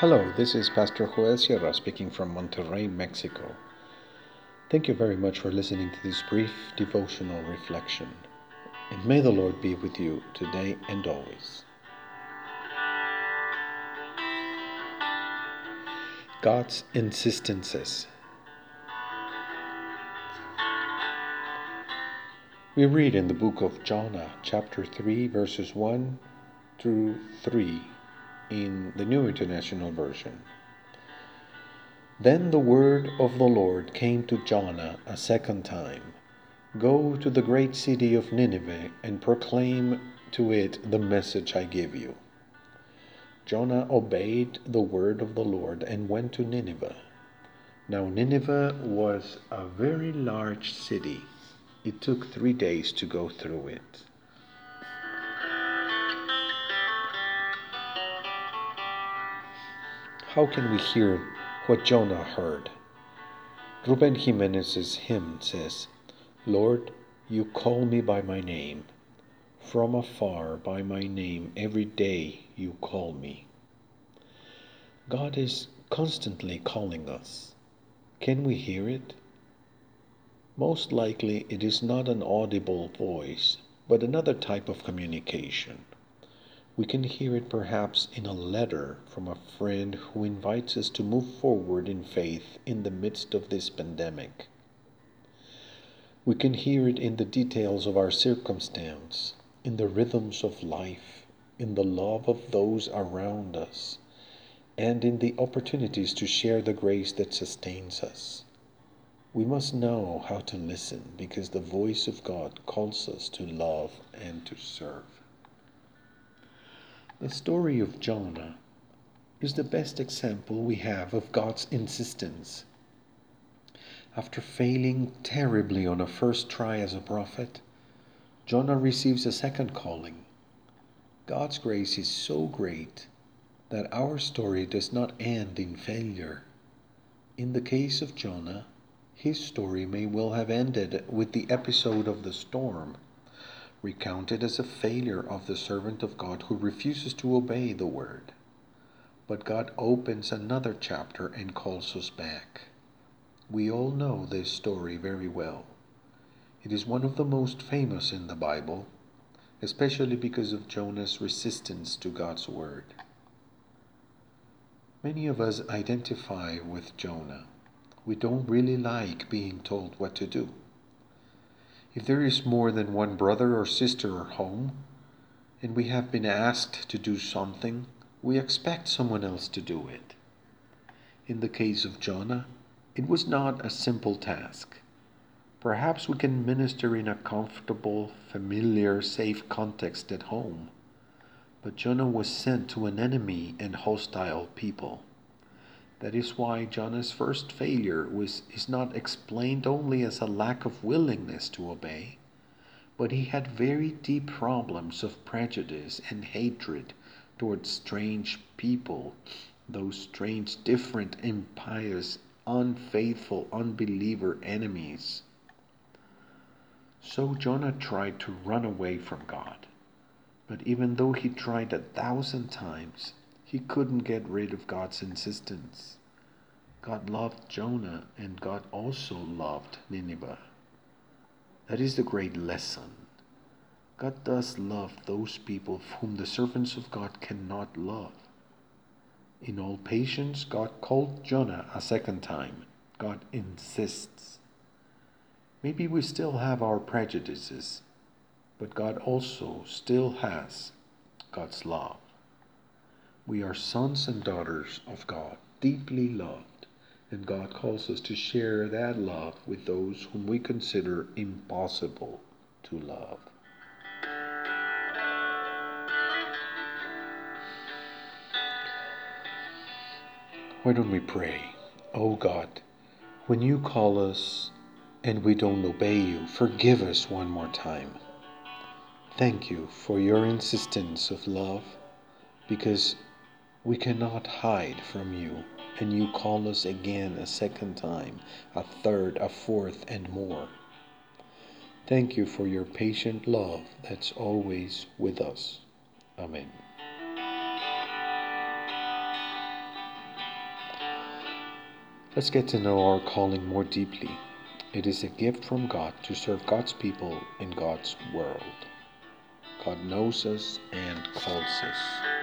Hello, this is Pastor Joel Sierra speaking from Monterrey, Mexico. Thank you very much for listening to this brief devotional reflection. And may the Lord be with you today and always. God's insistences. We read in the book of Jonah, chapter 3, verses 1 through 3 in the New International Version. Then the word of the Lord came to Jonah a second time Go to the great city of Nineveh and proclaim to it the message I give you. Jonah obeyed the word of the Lord and went to Nineveh. Now, Nineveh was a very large city it took three days to go through it. How can we hear what Jonah heard? Ruben Jimenez's hymn says, Lord, you call me by my name. From afar, by my name, every day you call me. God is constantly calling us. Can we hear it? Most likely it is not an audible voice, but another type of communication. We can hear it perhaps in a letter from a friend who invites us to move forward in faith in the midst of this pandemic. We can hear it in the details of our circumstance, in the rhythms of life, in the love of those around us, and in the opportunities to share the grace that sustains us. We must know how to listen because the voice of God calls us to love and to serve. The story of Jonah is the best example we have of God's insistence. After failing terribly on a first try as a prophet, Jonah receives a second calling. God's grace is so great that our story does not end in failure. In the case of Jonah, his story may well have ended with the episode of the storm, recounted as a failure of the servant of God who refuses to obey the word. But God opens another chapter and calls us back. We all know this story very well. It is one of the most famous in the Bible, especially because of Jonah's resistance to God's word. Many of us identify with Jonah we don't really like being told what to do. If there is more than one brother or sister at home, and we have been asked to do something, we expect someone else to do it. In the case of Jonah, it was not a simple task. Perhaps we can minister in a comfortable, familiar, safe context at home. But Jonah was sent to an enemy and hostile people. That is why Jonah's first failure was, is not explained only as a lack of willingness to obey, but he had very deep problems of prejudice and hatred towards strange people, those strange, different, impious, unfaithful, unbeliever enemies. So Jonah tried to run away from God. But even though he tried a thousand times, he couldn't get rid of God's insistence. God loved Jonah, and God also loved Nineveh. That is the great lesson. God does love those people whom the servants of God cannot love. In all patience, God called Jonah a second time. God insists. Maybe we still have our prejudices, but God also still has God's love. We are sons and daughters of God, deeply loved, and God calls us to share that love with those whom we consider impossible to love. Why don't we pray? Oh God, when you call us and we don't obey you, forgive us one more time. Thank you for your insistence of love because we cannot hide from you, and you call us again a second time, a third, a fourth, and more. Thank you for your patient love that's always with us. Amen. Let's get to know our calling more deeply. It is a gift from God to serve God's people in God's world. God knows us and calls us.